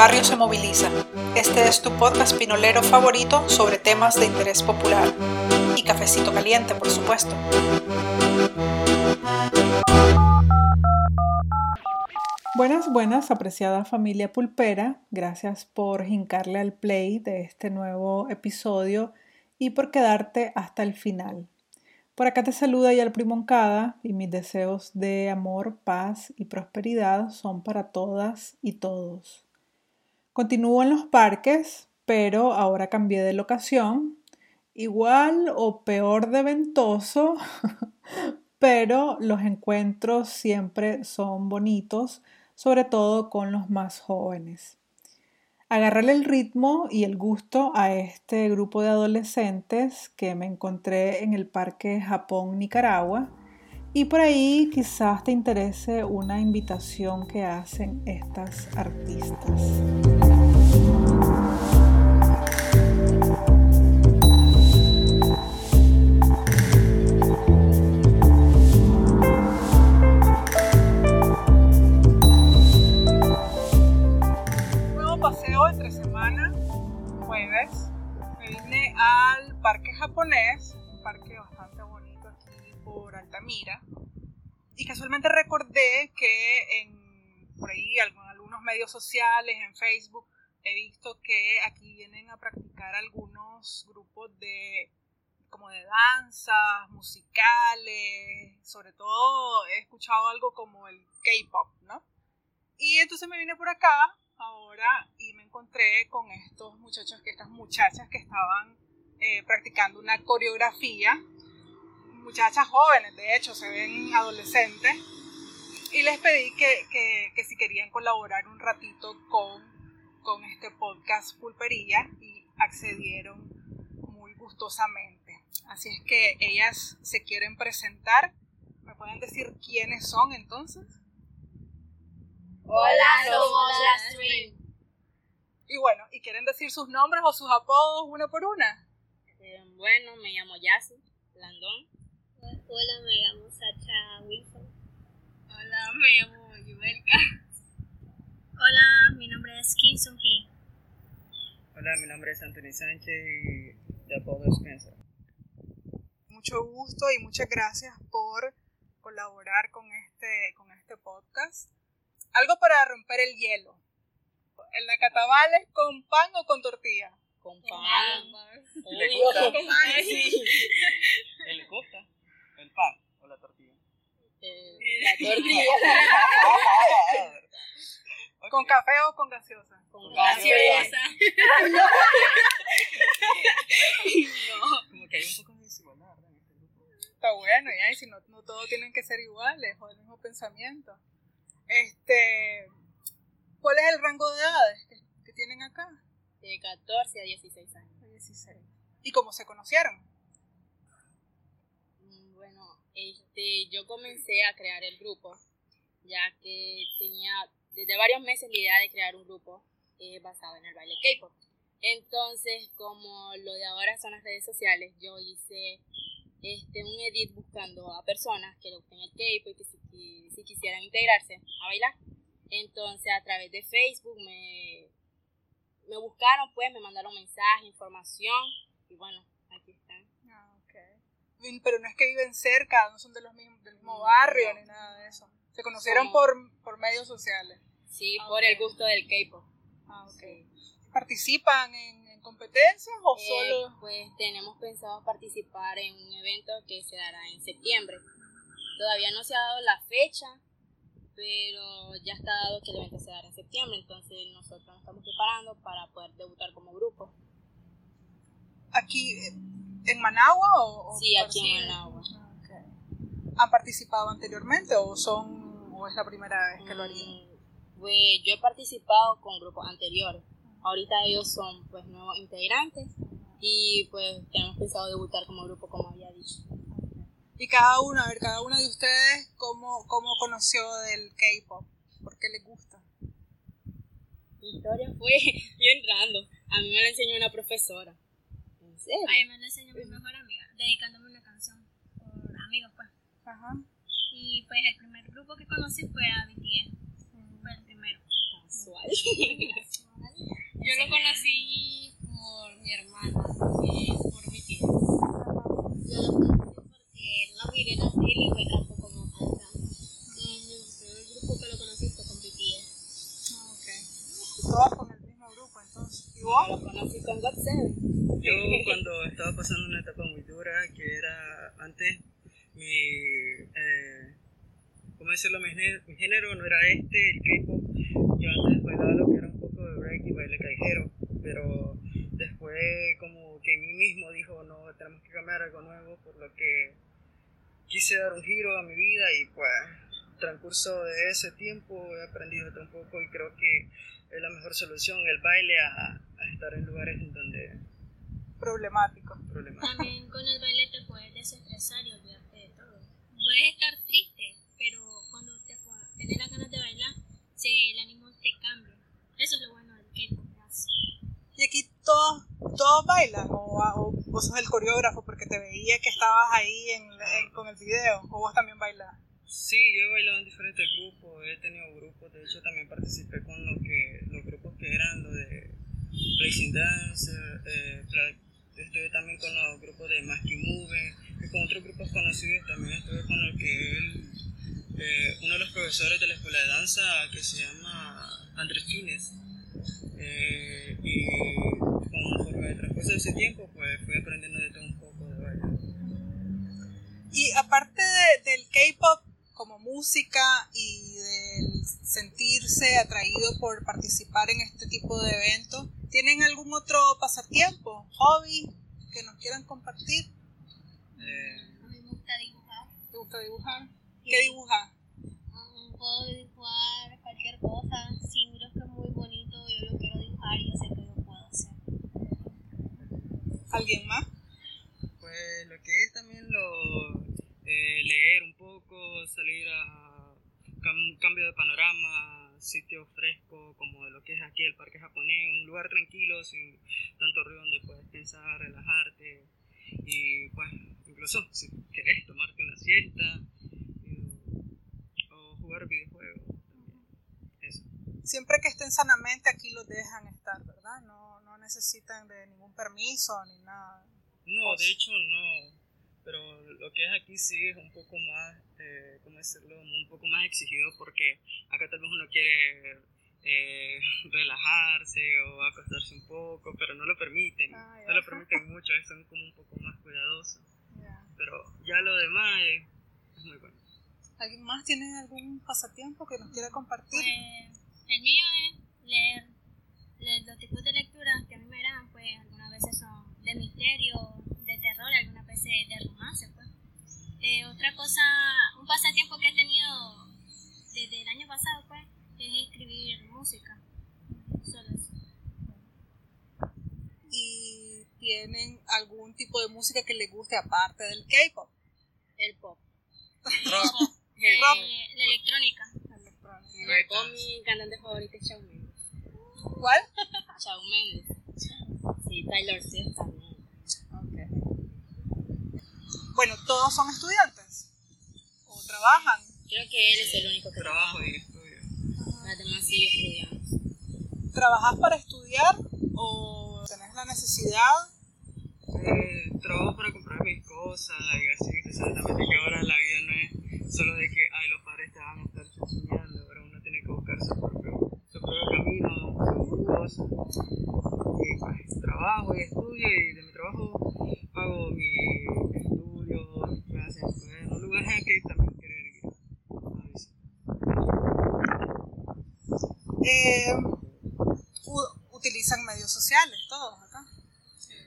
barrio se moviliza. Este es tu podcast pinolero favorito sobre temas de interés popular. Y cafecito caliente, por supuesto. Buenas, buenas, apreciada familia pulpera. Gracias por hincarle al play de este nuevo episodio y por quedarte hasta el final. Por acá te saluda ya el Primoncada y mis deseos de amor, paz y prosperidad son para todas y todos. Continúo en los parques, pero ahora cambié de locación. Igual o peor de ventoso, pero los encuentros siempre son bonitos, sobre todo con los más jóvenes. Agarrarle el ritmo y el gusto a este grupo de adolescentes que me encontré en el Parque Japón Nicaragua y por ahí quizás te interese una invitación que hacen estas artistas. Sociales, en Facebook, he visto que aquí vienen a practicar algunos grupos de como de danzas, musicales, sobre todo he escuchado algo como el K-pop, ¿no? Y entonces me vine por acá ahora y me encontré con estos muchachos, estas muchachas que estaban eh, practicando una coreografía, muchachas jóvenes, de hecho, se ven adolescentes, y les pedí que, que, si querían colaborar un ratito con, con este podcast Pulpería y accedieron muy gustosamente. Así es que ellas se quieren presentar. ¿Me pueden decir quiénes son entonces? Hola, somos la Stream. Y bueno, ¿y quieren decir sus nombres o sus apodos una por una? Eh, bueno, me llamo Yassi Landón. Hola, me llamo Sacha Wilson. Hola, me llamo Yubelka. Hola, mi nombre es Kim Sung Hee. Hola, mi nombre es Anthony Sánchez y de apodo Spencer. Mucho gusto y muchas gracias por colaborar con este, con este podcast. Algo para romper el hielo. ¿El nacatabales con pan o con tortilla? Con pan. ¿Le gusta? Con pan, sí. ¿El pan o la tortilla? Eh, la tortilla. ¿Con café o con gaseosa? Con gaseosa. no. Como que hay un poco de desigualdad, ¿verdad? Este Está bueno, ya, y si no, no todos tienen que ser iguales o el mismo pensamiento. Este, ¿Cuál es el rango de edades que, tienen acá? De 14 a 16 años. 16. ¿Y cómo se conocieron? Bueno, este, yo comencé a crear el grupo, ya que tenía desde varios meses la idea de crear un grupo eh, basado en el baile K-pop. Entonces, como lo de ahora son las redes sociales, yo hice este, un edit buscando a personas que le gusten el K-pop y que si, si quisieran integrarse a bailar. Entonces a través de Facebook me, me buscaron, pues me mandaron mensajes, información y bueno, aquí están. Ah, okay. Pero no es que viven cerca, no son de los mismos, del mismo barrio ni nada de eso. Se conocieron por, por medios sociales. Sí, ah, por el gusto del K-pop. Ah, okay. ¿Participan en, competencias o eh, solo? Pues tenemos pensado participar en un evento que se dará en septiembre. Todavía no se ha dado la fecha, pero ya está dado que el evento se dará en septiembre, entonces nosotros nos estamos preparando para poder debutar como grupo. ¿Aquí en Managua o? sí, aquí en Managua. ¿Han participado anteriormente o son o es la primera vez que lo harían? Mm, pues yo he participado con grupos anteriores. Ahorita ellos son pues nuevos integrantes y pues tenemos pensado debutar como grupo como había dicho. Y cada uno, a ver, cada uno de ustedes, ¿cómo, cómo conoció del K-pop? ¿Por qué les gusta? Mi historia fue yo entrando. A mí me la enseñó una profesora. ¿En serio? Me la enseñó mi mejor amiga, dedicándome una canción por amigos, pues. Ajá. Y pues el primer grupo que conocí fue a BTS. Fue el primero. Casual. Yo lo conocí por mi hermana, y por mi tía. Yo lo conocí porque no miré la tele y me encantó como canta. El grupo que lo conocí fue con BTS. Ah, ok. Todas con el mismo grupo, entonces. ¿Y vos? Lo conocí con God Seven. Yo cuando estaba pasando una etapa muy dura, que era antes mi, eh, ¿cómo decirlo? Mi, género- no era este, el K-pop. Yo antes bailaba lo que era un poco de break y baile callejero, pero después como que mí mismo dijo, no, tenemos que cambiar algo nuevo, por lo que quise dar un giro a mi vida y pues transcurso de ese tiempo he aprendido un poco y creo que es la mejor solución el baile a, a estar en lugares Problemático. También con el baile te puedes desestresar y olvidarte de todo. Puedes estar triste, pero cuando te tenés las ganas de bailar, se, el ánimo te cambia. Eso es lo bueno del K-pop. ¿Y aquí todos, todos bailan? ¿O, o vos sos el coreógrafo porque te veía que estabas ahí en, en- con el video? ¿O vos también bailás? Sí, yo he bailado en diferentes grupos, he tenido grupos, de hecho también participé con lo que, los grupos que eran lo de Blazing Dance, eh, estuve también con los grupos de Masky Move, y con otros grupos conocidos también estuve con el que él, eh, uno de los profesores de la escuela de danza que se llama Andrés Fines, eh, y conforme transcurso de ese tiempo pues fui aprendiendo de todo un poco de baile. Y aparte de- del K-pop como música y del sentirse atraído por participar en este tipo de eventos, ¿tienen algún otro pasatiempo, hobby que nos quieran compartir? Eh, A mí me gusta dibujar. ¿Te gusta dibujar? ¿Qué dibujas? Um, puedo dibujar cualquier cosa. Si miro que es muy bonito, yo lo quiero dibujar y yo sé que lo puedo hacer. ¿Alguien más? Pues lo que es también lo eh, leer un poco, salir a cam- cambio de panorama, sitio fresco como de lo que es aquí el parque japonés, un lugar tranquilo sin tanto ruido donde puedes pensar, relajarte y pues incluso si querés tomarte una siesta eh, o jugar videojuegos también. Eso. Siempre que estén sanamente aquí los dejan estar, ¿verdad? No, no necesitan de ningún permiso ni nada. No, de hecho no. Pero lo que es aquí sí es un poco más, eh, ¿cómo decirlo? Un poco más exigido porque acá tal vez uno quiere eh, relajarse o acostarse un poco, pero no lo permiten. Ah, no lo permiten mucho, son como un poco más cuidadosos. Ya. Pero ya lo demás es, es muy bueno. ¿Alguien más tiene algún pasatiempo que nos quiera compartir? Pues, el mío es leer, leer los tipos de lecturas que a mí me agradan, pues algunas veces son de misterio, de terror, algunas veces de romance, pues. Eh, otra cosa, un pasatiempo que he tenido desde el año pasado, pues, es escribir música. Solo eso. ¿Y tienen algún tipo de música que les guste aparte del K-pop? El pop. Rock, Eh, rock. la electrónica. Con mi cantante favorito es Shawn Mendes. ¿Cuál? Shawn Mendes. Sí, Taylor Swift también. Bueno, todos son estudiantes o trabajan. Creo que él es el único que trabaja. trabajo y estudio. Las demás sigue estudiando. ¿Trabajas para estudiar o tenés la necesidad? Eh, trabajo para comprar mis cosas y así, exactamente que ahora la vida no es solo de que ay, los padres te van a estar enseñando, ahora uno tiene que buscar su propio, su propio camino, sus cosas. Y pues trabajo y estudio y de mi trabajo pago mi estudio, mis clases, pues, en un lugar en el que también querer ir. Ay, sí. Eh, utilizan medios sociales, todos acá.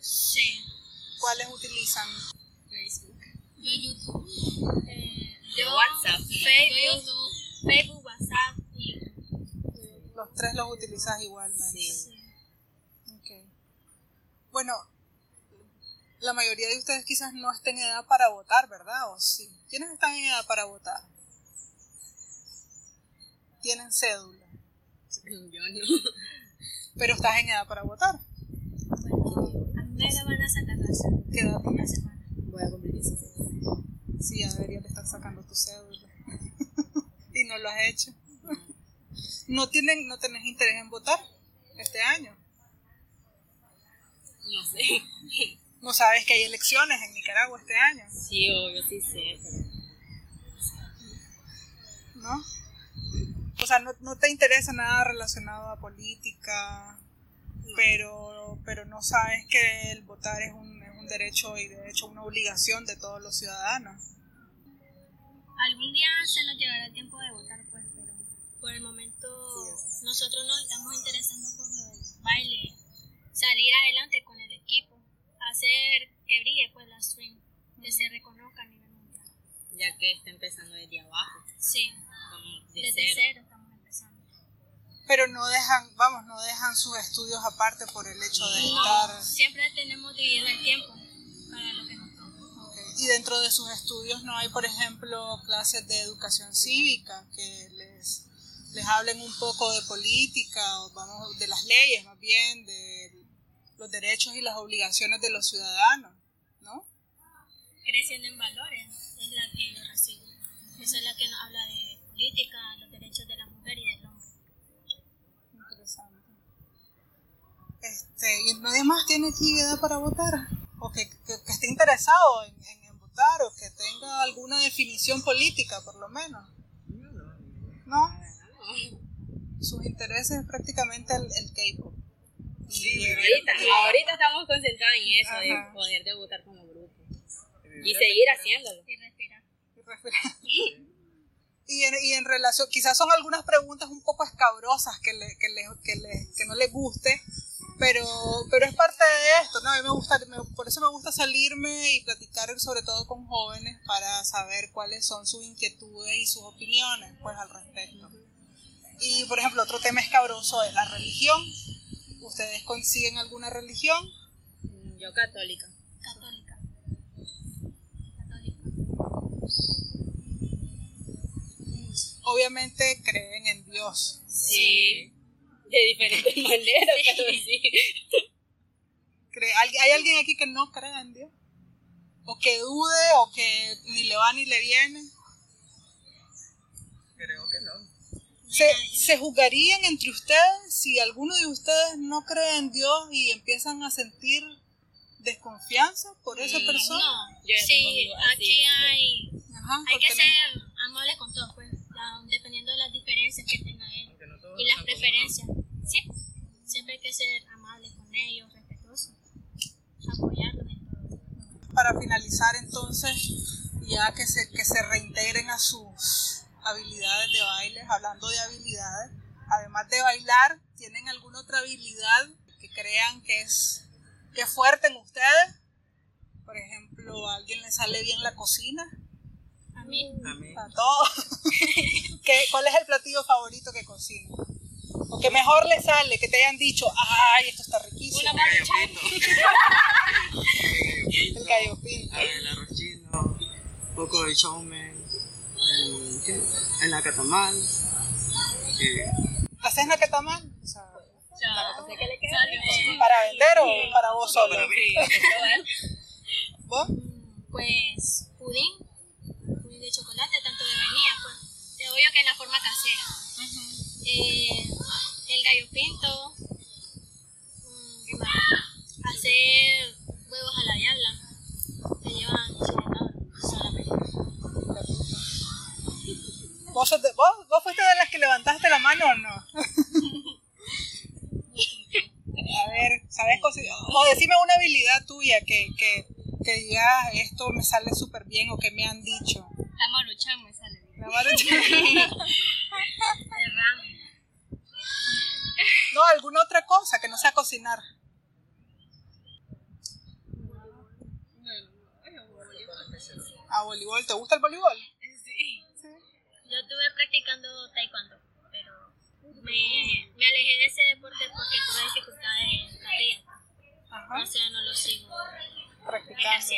Sí. ¿Cuáles utilizan? Facebook. Yo YouTube. Eh, Yo WhatsApp. Yo Facebook. YouTube, Facebook, WhatsApp y Los tres los utilizas igualmente. Sí. Ok. Bueno, la mayoría de ustedes quizás no estén en edad para votar, ¿verdad? ¿O sí? ¿Quiénes están en edad para votar? Tienen cédula, Yo no. pero estás en edad para votar. bueno, a mí me la van a sacar la. ¿Qué edad tienes? semana. Voy a cumplir 16. Sí, ya deberías de estar sacando tu cédula. y no lo has hecho. ¿No, tienen, ¿No tenés interés en votar? este año? No sé. ¿No sabes que hay elecciones en Nicaragua este año? Sí, obvio, sí sé. pero- ¿No? O sea, no, no te interesa nada relacionado a política, pero, pero no sabes que el votar es un, es un derecho y de hecho una obligación de todos los ciudadanos. Algún día se nos llegará el tiempo de votar, pues, pero por el momento nosotros nos estamos interesando por lo del baile, salir adelante con el equipo, hacer que brille pues la stream, que se reconozca a nivel mundial. Ya que está empezando desde abajo, Sí, como de desde cero. Pero no dejan, vamos, no dejan sus estudios aparte por el hecho de estar... Siempre tenemos dividido el tiempo para lo que nos toca. Y dentro de sus estudios no hay, por ejemplo, clases de educación cívica que les, les hablen un poco de política, o vamos, de las leyes más bien, de los derechos y las obligaciones de los ciudadanos, ¿no? Creciendo en valores es la que yo recibo. Esa es la que nos habla de política, los derechos de la mujer y del hombre. Interesante. Este, ¿Y nadie más tiene aquí edad para votar? ¿O que, que- que esté interesado en, en- en votar? ¿O que tenga alguna definición política, por lo menos? ¿No? Sus intereses es prácticamente el, el K-pop. Sí, Y- Ahorita, ahorita estamos concentrados en eso, Ajá. de poder debutar como grupo. Y seguir haciéndolo. Y respirar. Y en, y en relación, quizás son algunas preguntas un poco escabrosas que, le, que, le- que, le- que no les guste, pero, pero es parte de esto, ¿no? A mí me gusta, me- por eso me gusta salirme y platicar sobre todo con jóvenes para saber cuáles son sus inquietudes y sus opiniones, pues, al respecto. Y, por ejemplo, otro tema escabroso es la religión. ¿Ustedes consiguen alguna religión? Mm, Yo católica. Católica. Católica. Obviamente creen en Dios. Sí. De diferentes maneras, pero sí. ¿Cree- ¿Hay, alguien aquí que no crea en Dios? ¿O que dude o que ni le va ni le viene? Creo que no. ¿Se, ¿Se juzgarían entre ustedes si alguno de ustedes no cree en Dios y empiezan a sentir desconfianza por esa Mm, persona? No, Yo sí, tengo aquí hay, Ajá, hay que ser amables con todos, pues, la- dependiendo de las diferencias que tenga él no y las preferencias. Siempre hay que ser amables con ellos, respetuosos, apoyarlos en todo. para finalizar entonces, ya que se, que se reintegren a sus habilidades de baile, hablando de habilidades, además de bailar, ¿tienen alguna otra habilidad que crean que es, que es fuerte en ustedes? Por ejemplo, ¿a alguien le sale bien la cocina? A mí, A mí. A todos. ¿Qué- ¿Cuál es el platillo favorito que cocina? O que mejor le sale, que te hayan dicho, ay, esto está riquísimo. El gallo pinto. El gallo pinto. El arroz chino, un poco de showman, el, ¿qué? el nacatamal. ¿Haces nacatamal? O sea. ¿Para vender o para vos solo? para mí. ¿Vos? pues, pudín, pudín de chocolate, tanto de vainilla, pues, de obvio que en la forma casera. Eh, el gallo pinto, mm, ¿qué más? hacer huevos a la diabla, que llevan solamente. ¿Vos, vos, vos fuiste de las que levantaste la mano o no? A ver, ¿sabes? O decime una habilidad tuya que, que, que digas esto me sale súper bien o que me han dicho. La maruchan me sale bien. Van a echar- El ramen. No, alguna otra cosa que no sea cocinar. ¿A voleibol? ¿Te gusta el voleibol? Yo estuve practicando taekwondo, pero me, me alejé de ese deporte porque tuve dificultades en la. Ajá. O sea, no lo sigo. Practicando.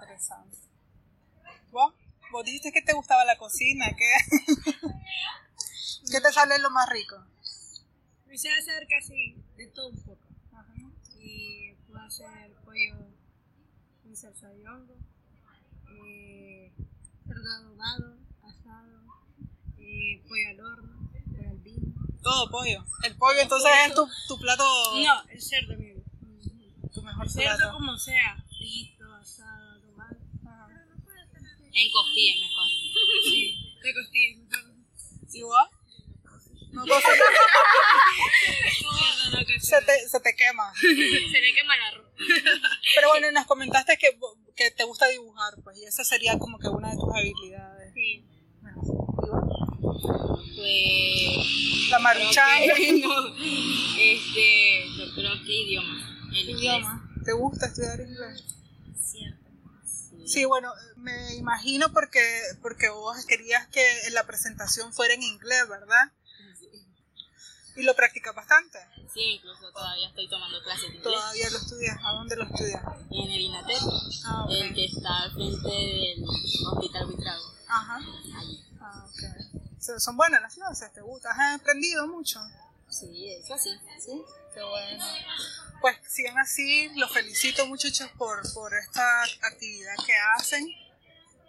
Interesante. ¿Vos? ¿Vos dijiste que te gustaba la cocina? ¿Qué, ¿Qué te sale lo más rico? Me sé hacer casi de todo un poco. Ajá. Y puedo hacer pollo en salsa de hongo, eh, cerdo adobado, asado, eh, pollo al horno, pollo al vino. Todo pollo. El pollo entonces es tu, tu plato, No, el cerdo, amigo. tu mejor Cerdo plato. como sea. Frito, asado, adobado. En costilla es mejor. Sí, de costillas. mejor. ¿Igual? No. Cerdo no que se, te, se te quema. Se le quema el arroz. Pero bueno, nos comentaste que, que te gusta dibujar, pues, y esa sería como que una de tus habilidades. Sí. Pues. La maruchan. no. Este. Yo creo que idioma. El idioma. ¿Te gusta estudiar inglés? Cierto. inglés. Sí, bueno, me imagino porque, porque vos querías que la presentación fuera en inglés, ¿verdad? Y lo practicas bastante. Sí, incluso todavía estoy tomando clases de inglés. Todavía lo estudias. ¿A dónde lo estudias? En el INATEC, Ah, el que está al frente del Hospital Buitrago. Ajá. Allí. Ah, ok. So- Son buenas las clases, ¿te gusta? ¿Has aprendido mucho? Sí, eso sí. Sí. Qué bueno. Pues sigan así. Los felicito, muchachos, por, por esta actividad que hacen.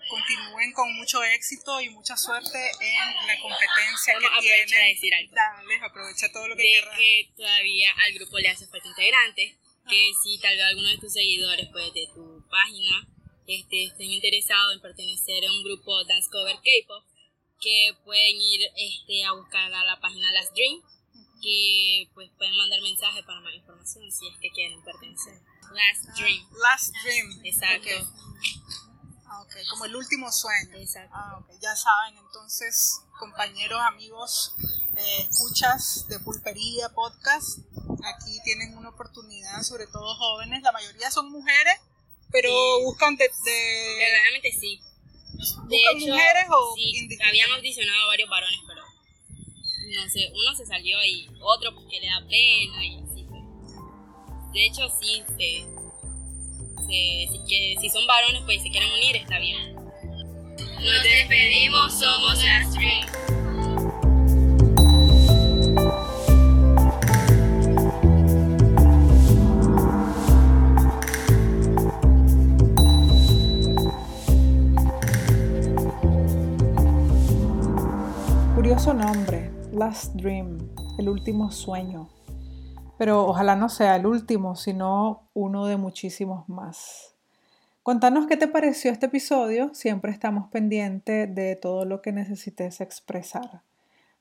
Continúen con mucho éxito y mucha suerte en la competencia Vamos a que de tienen. decir algo. Dale, aprovecha todo lo que de que todavía al grupo le hace falta integrante, que si tal vez alguno de tus seguidores pues de tu página este, estén interesados en pertenecer a un grupo Dance Cover K-Pop, que pueden ir este, a buscar a la página Last Dream, que pues pueden mandar mensajes para más información si es que quieren pertenecer. Last Dream, Last Dream. exacto. Ok. Ah, ok, Como el último sueño. Exacto. Ah, ok. Ya saben, entonces, compañeros, amigos, eh, escuchas de Pulpería Podcast, aquí tienen una oportunidad, sobre todo jóvenes, la mayoría son mujeres, pero Sí. buscan de, de- Verdaderamente sí. De ¿Buscan hecho, mujeres o sí, habían audicionado a varios varones, pero no sé, uno se salió y otro porque le da pena y así. pues. De hecho, sí, se, si, que, si son varones pues se quieren unir, está bien. Nos despedimos, somos Last Dream. Curioso nombre, Last Dream, el último sueño. Pero ojalá no sea el último, sino uno de muchísimos más. Contanos qué te pareció este episodio, siempre estamos pendientes de todo lo que necesites expresar.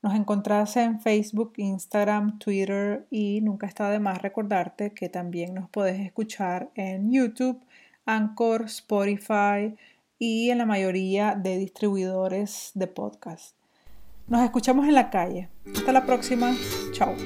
Nos encontrás en Facebook, Instagram, Twitter y nunca está de más recordarte que también nos podés escuchar en YouTube, Anchor, Spotify y en la mayoría de distribuidores de podcast. Nos escuchamos en la calle. Hasta la próxima. Chao.